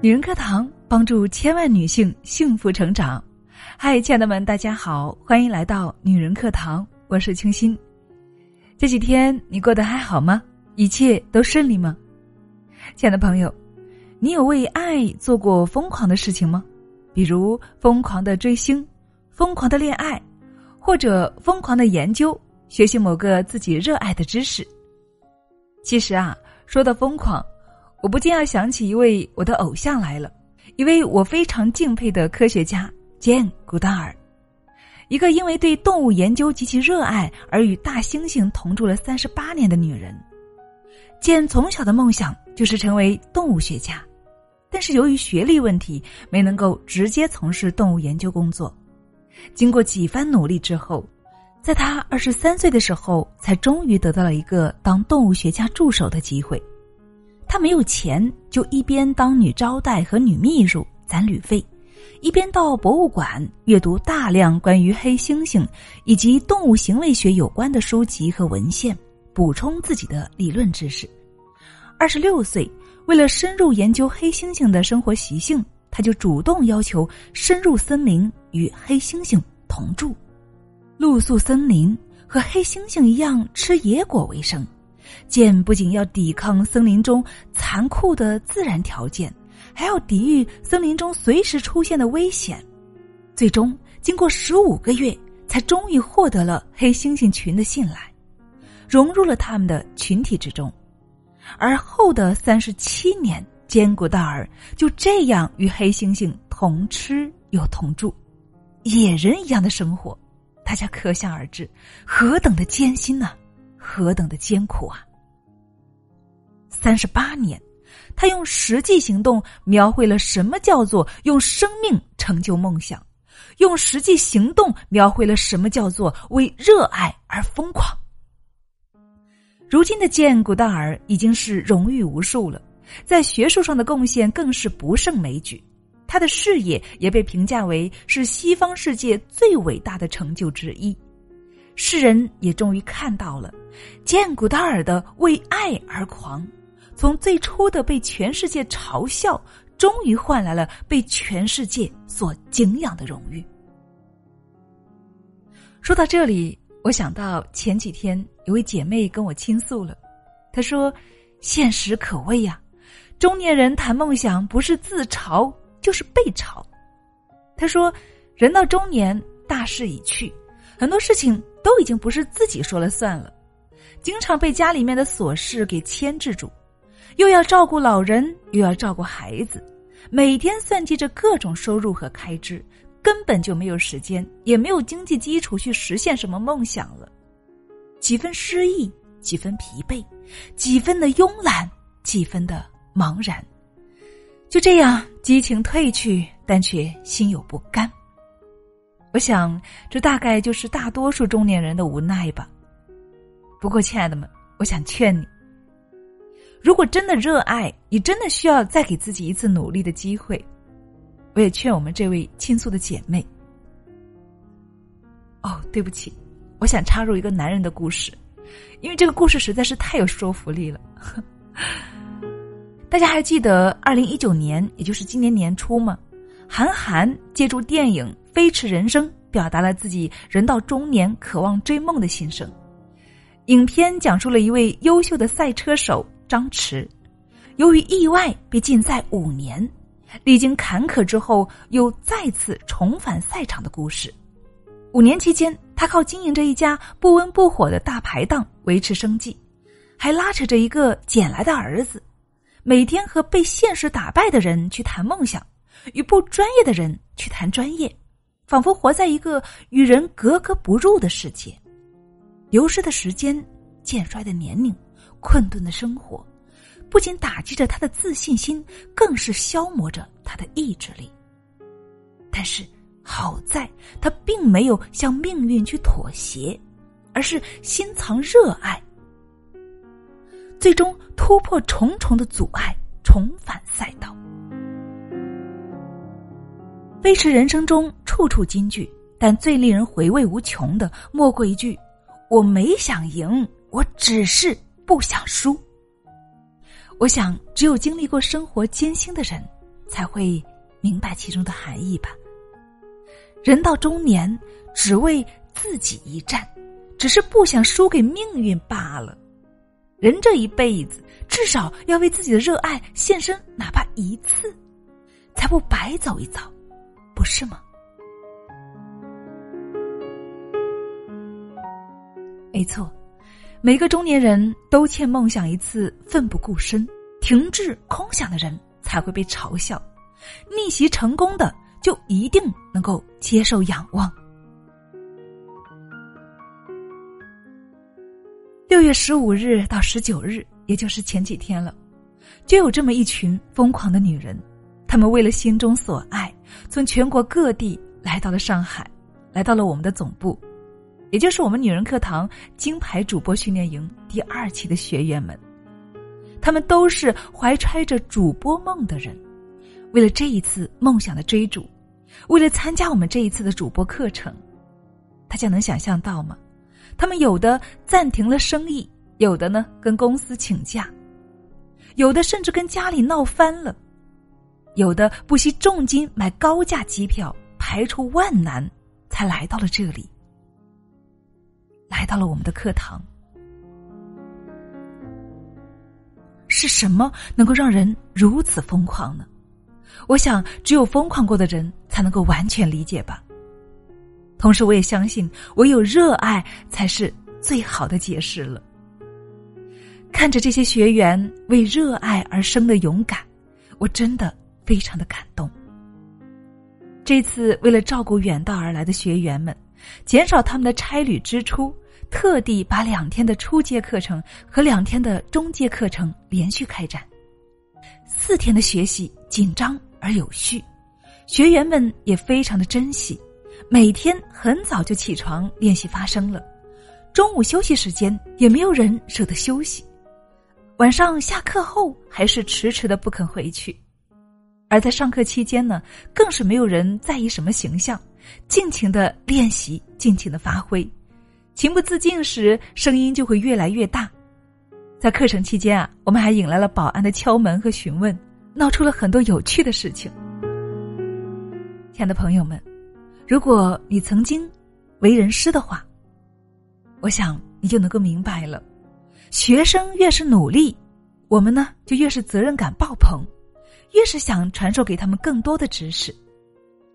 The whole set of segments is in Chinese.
女人课堂帮助千万女性幸福成长。嗨，亲爱的们，大家好，欢迎来到女人课堂，我是清新。这几天你过得还好吗？一切都顺利吗？亲爱的朋友，你有为爱做过疯狂的事情吗？比如疯狂的追星、疯狂的恋爱，或者疯狂的研究、学习某个自己热爱的知识。其实啊，说到疯狂。我不禁要想起一位我的偶像来了，一位我非常敬佩的科学家简·古达尔，一个因为对动物研究极其热爱而与大猩猩同住了三十八年的女人。简从小的梦想就是成为动物学家，但是由于学历问题，没能够直接从事动物研究工作。经过几番努力之后，在他二十三岁的时候，才终于得到了一个当动物学家助手的机会。他没有钱，就一边当女招待和女秘书攒旅费，一边到博物馆阅读大量关于黑猩猩以及动物行为学有关的书籍和文献，补充自己的理论知识。二十六岁，为了深入研究黑猩猩的生活习性，他就主动要求深入森林与黑猩猩同住，露宿森林，和黑猩猩一样吃野果为生。剑不仅要抵抗森林中残酷的自然条件，还要抵御森林中随时出现的危险。最终，经过十五个月，才终于获得了黑猩猩群的信赖，融入了他们的群体之中。而后的三十七年，坚古达尔就这样与黑猩猩同吃又同住，野人一样的生活，大家可想而知，何等的艰辛呢？何等的艰苦啊！三十八年，他用实际行动描绘了什么叫做用生命成就梦想，用实际行动描绘了什么叫做为热爱而疯狂。如今的剑古达尔已经是荣誉无数了，在学术上的贡献更是不胜枚举，他的事业也被评价为是西方世界最伟大的成就之一。世人也终于看到了，简·古达尔的为爱而狂，从最初的被全世界嘲笑，终于换来了被全世界所敬仰的荣誉。说到这里，我想到前几天有位姐妹跟我倾诉了，她说：“现实可畏呀，中年人谈梦想不是自嘲就是被嘲。”她说：“人到中年，大势已去，很多事情。”都已经不是自己说了算了，经常被家里面的琐事给牵制住，又要照顾老人，又要照顾孩子，每天算计着各种收入和开支，根本就没有时间，也没有经济基础去实现什么梦想了。几分失意，几分疲惫，几分的慵懒，几分的茫然，就这样激情褪去，但却心有不甘。我想，这大概就是大多数中年人的无奈吧。不过，亲爱的们，我想劝你：如果真的热爱，你真的需要再给自己一次努力的机会。我也劝我们这位倾诉的姐妹。哦，对不起，我想插入一个男人的故事，因为这个故事实在是太有说服力了。大家还记得二零一九年，也就是今年年初吗？韩寒借助电影。飞驰人生表达了自己人到中年渴望追梦的心声。影片讲述了一位优秀的赛车手张弛，由于意外被禁赛五年，历经坎坷之后又再次重返赛场的故事。五年期间，他靠经营着一家不温不火的大排档维持生计，还拉扯着一个捡来的儿子，每天和被现实打败的人去谈梦想，与不专业的人去谈专业。仿佛活在一个与人格格不入的世界，流失的时间、渐衰的年龄、困顿的生活，不仅打击着他的自信心，更是消磨着他的意志力。但是好在他并没有向命运去妥协，而是心藏热爱，最终突破重重的阻碍，重返赛道。飞驰人生中处处金句，但最令人回味无穷的，莫过一句：“我没想赢，我只是不想输。”我想，只有经历过生活艰辛的人，才会明白其中的含义吧。人到中年，只为自己一战，只是不想输给命运罢了。人这一辈子，至少要为自己的热爱献身，哪怕一次，才不白走一遭，不是吗？没错，每个中年人都欠梦想一次奋不顾身、停滞空想的人才会被嘲笑，逆袭成功的就一定能够接受仰望。六月十五日到十九日，也就是前几天了，就有这么一群疯狂的女人，她们为了心中所爱，从全国各地来到了上海，来到了我们的总部。也就是我们女人课堂金牌主播训练营第二期的学员们，他们都是怀揣着主播梦的人，为了这一次梦想的追逐，为了参加我们这一次的主播课程，大家能想象到吗？他们有的暂停了生意，有的呢跟公司请假，有的甚至跟家里闹翻了，有的不惜重金买高价机票，排除万难才来到了这里。来到了我们的课堂，是什么能够让人如此疯狂呢？我想，只有疯狂过的人才能够完全理解吧。同时，我也相信，唯有热爱才是最好的解释了。看着这些学员为热爱而生的勇敢，我真的非常的感动。这次，为了照顾远道而来的学员们。减少他们的差旅支出，特地把两天的初阶课程和两天的中阶课程连续开展，四天的学习紧张而有序，学员们也非常的珍惜，每天很早就起床练习发声了，中午休息时间也没有人舍得休息，晚上下课后还是迟迟的不肯回去，而在上课期间呢，更是没有人在意什么形象。尽情的练习，尽情的发挥，情不自禁时，声音就会越来越大。在课程期间啊，我们还引来了保安的敲门和询问，闹出了很多有趣的事情。亲爱的朋友们，如果你曾经为人师的话，我想你就能够明白了：学生越是努力，我们呢就越是责任感爆棚，越是想传授给他们更多的知识。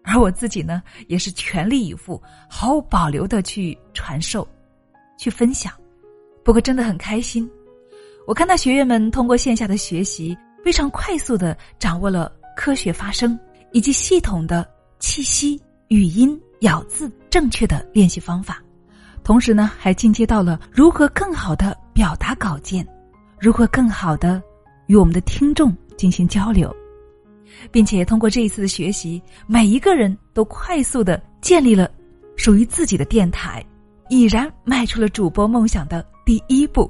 而我自己呢，也是全力以赴、毫无保留的去传授、去分享。不过真的很开心，我看到学员们通过线下的学习，非常快速的掌握了科学发声以及系统的气息、语音、咬字正确的练习方法，同时呢，还进阶到了如何更好的表达稿件，如何更好的与我们的听众进行交流。并且通过这一次的学习，每一个人都快速的建立了属于自己的电台，已然迈出了主播梦想的第一步。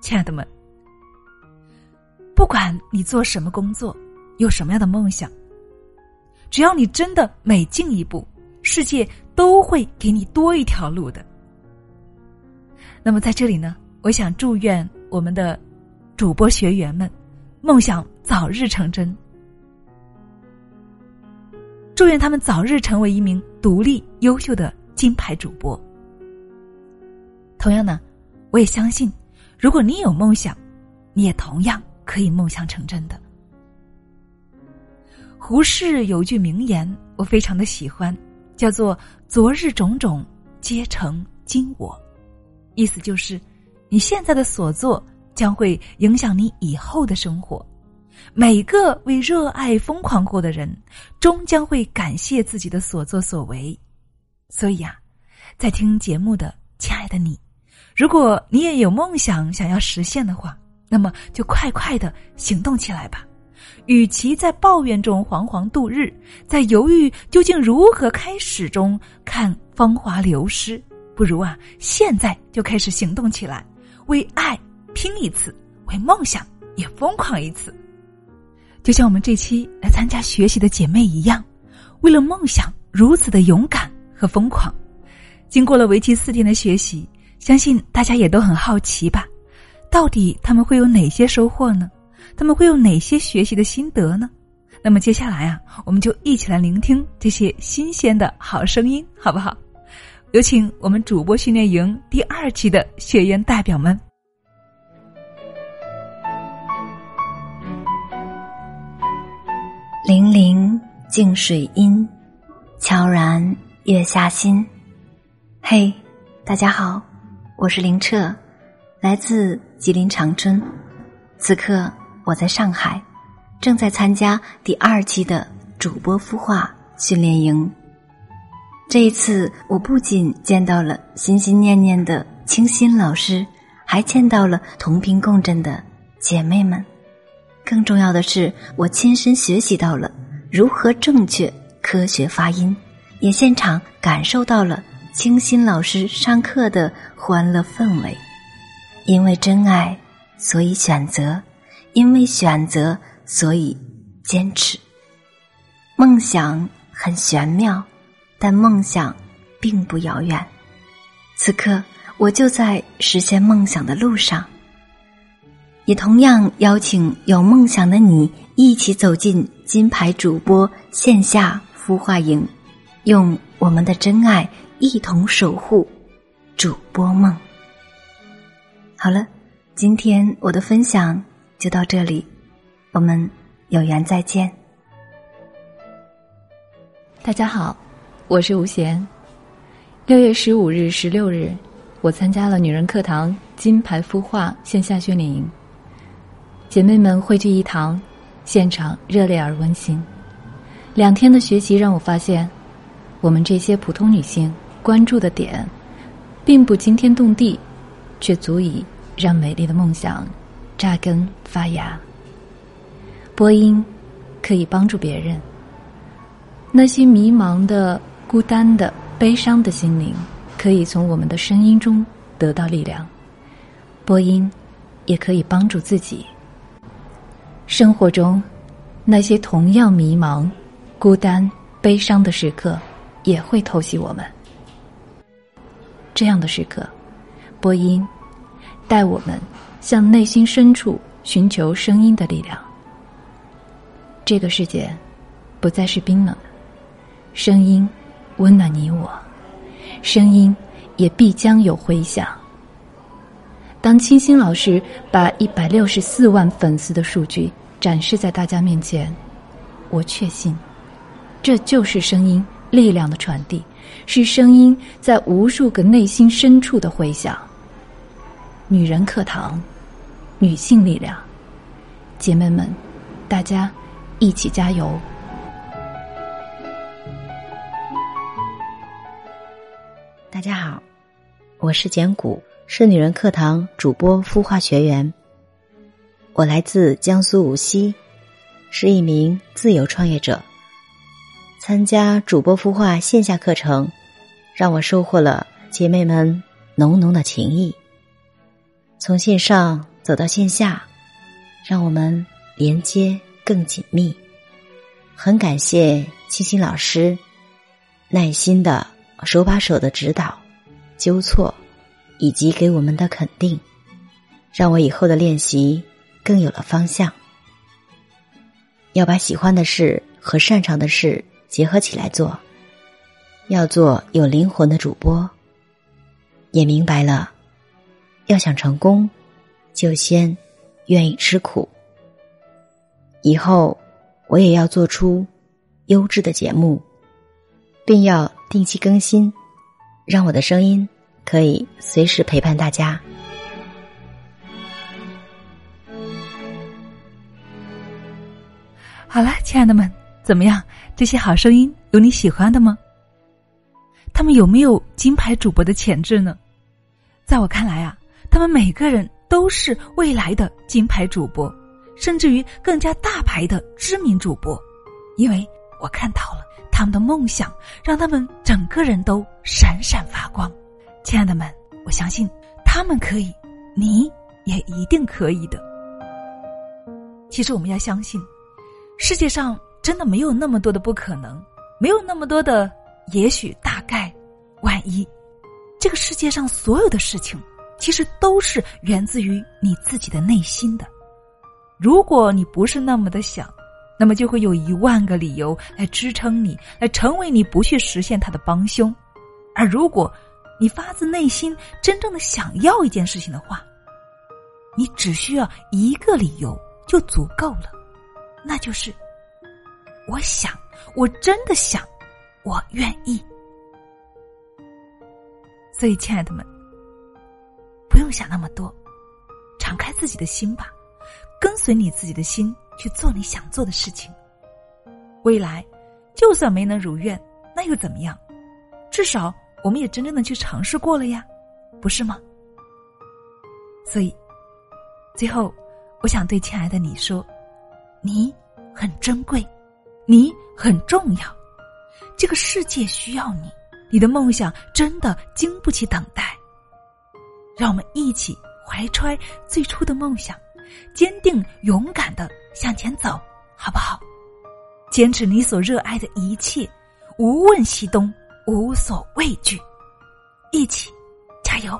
亲爱的们，不管你做什么工作，有什么样的梦想，只要你真的每进一步，世界都会给你多一条路的。那么在这里呢，我想祝愿我们的主播学员们。梦想早日成真，祝愿他们早日成为一名独立优秀的金牌主播。同样呢，我也相信，如果你有梦想，你也同样可以梦想成真的。胡适有句名言，我非常的喜欢，叫做“昨日种种，皆成今我”，意思就是你现在的所作。将会影响你以后的生活。每个为热爱疯狂过的人，终将会感谢自己的所作所为。所以呀，在听节目的亲爱的你，如果你也有梦想想要实现的话，那么就快快的行动起来吧。与其在抱怨中惶惶度日，在犹豫究竟如何开始中看芳华流失，不如啊，现在就开始行动起来，为爱。拼一次，为梦想也疯狂一次，就像我们这期来参加学习的姐妹一样，为了梦想如此的勇敢和疯狂。经过了为期四天的学习，相信大家也都很好奇吧？到底他们会有哪些收获呢？他们会有哪些学习的心得呢？那么接下来啊，我们就一起来聆听这些新鲜的好声音，好不好？有请我们主播训练营第二期的学员代表们。泠泠静水音，悄然月下心。嘿，大家好，我是林澈，来自吉林长春。此刻我在上海，正在参加第二期的主播孵化训练营。这一次，我不仅见到了心心念念的清新老师，还见到了同频共振的姐妹们。更重要的是，我亲身学习到了如何正确科学发音，也现场感受到了清新老师上课的欢乐氛围。因为真爱，所以选择；因为选择，所以坚持。梦想很玄妙，但梦想并不遥远。此刻，我就在实现梦想的路上。也同样邀请有梦想的你一起走进金牌主播线下孵化营，用我们的真爱一同守护主播梦。好了，今天我的分享就到这里，我们有缘再见。大家好，我是吴贤。六月十五日、十六日，我参加了女人课堂金牌孵化线下训练营。姐妹们汇聚一堂，现场热烈而温馨。两天的学习让我发现，我们这些普通女性关注的点，并不惊天动地，却足以让美丽的梦想扎根发芽。播音可以帮助别人，那些迷茫的、孤单的、悲伤的心灵，可以从我们的声音中得到力量。播音也可以帮助自己。生活中，那些同样迷茫、孤单、悲伤的时刻，也会偷袭我们。这样的时刻，播音带我们向内心深处寻求声音的力量。这个世界不再是冰冷，声音温暖你我，声音也必将有回响。当清新老师把一百六十四万粉丝的数据展示在大家面前，我确信，这就是声音力量的传递，是声音在无数个内心深处的回响。女人课堂，女性力量，姐妹们，大家一起加油！大家好，我是简谷。是女人课堂主播孵化学员，我来自江苏无锡，是一名自由创业者。参加主播孵化线下课程，让我收获了姐妹们浓浓的情谊。从线上走到线下，让我们连接更紧密。很感谢清新老师耐心的手把手的指导、纠错。以及给我们的肯定，让我以后的练习更有了方向。要把喜欢的事和擅长的事结合起来做，要做有灵魂的主播。也明白了，要想成功，就先愿意吃苦。以后我也要做出优质的节目，并要定期更新，让我的声音。可以随时陪伴大家。好了，亲爱的们，怎么样？这些好声音有你喜欢的吗？他们有没有金牌主播的潜质呢？在我看来啊，他们每个人都是未来的金牌主播，甚至于更加大牌的知名主播，因为我看到了他们的梦想，让他们整个人都闪闪发光。亲爱的们，我相信他们可以，你也一定可以的。其实我们要相信，世界上真的没有那么多的不可能，没有那么多的也许、大概、万一。这个世界上所有的事情，其实都是源自于你自己的内心的。如果你不是那么的想，那么就会有一万个理由来支撑你，来成为你不去实现它的帮凶。而如果你发自内心真正的想要一件事情的话，你只需要一个理由就足够了，那就是我想，我真的想，我愿意。所以，亲爱的们，不用想那么多，敞开自己的心吧，跟随你自己的心去做你想做的事情。未来，就算没能如愿，那又怎么样？至少我们也真正的去尝试过了呀，不是吗？所以。最后，我想对亲爱的你说：“你很珍贵，你很重要，这个世界需要你，你的梦想真的经不起等待。让我们一起怀揣最初的梦想，坚定勇敢的向前走，好不好？坚持你所热爱的一切，无问西东，无所畏惧，一起加油！”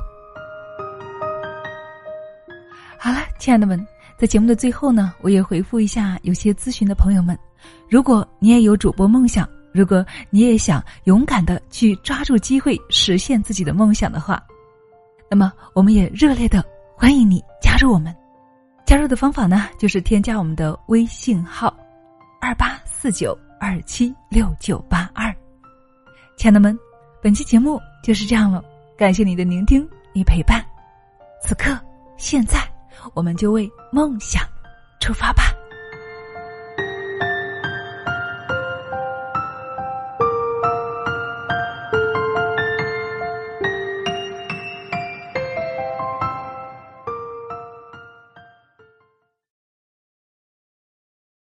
好了，亲爱的们，在节目的最后呢，我也回复一下有些咨询的朋友们。如果你也有主播梦想，如果你也想勇敢的去抓住机会实现自己的梦想的话，那么我们也热烈的欢迎你加入我们。加入的方法呢，就是添加我们的微信号二八四九二七六九八。亲爱的们，本期节目就是这样了，感谢你的聆听与陪伴。此刻，现在。我们就为梦想出发吧。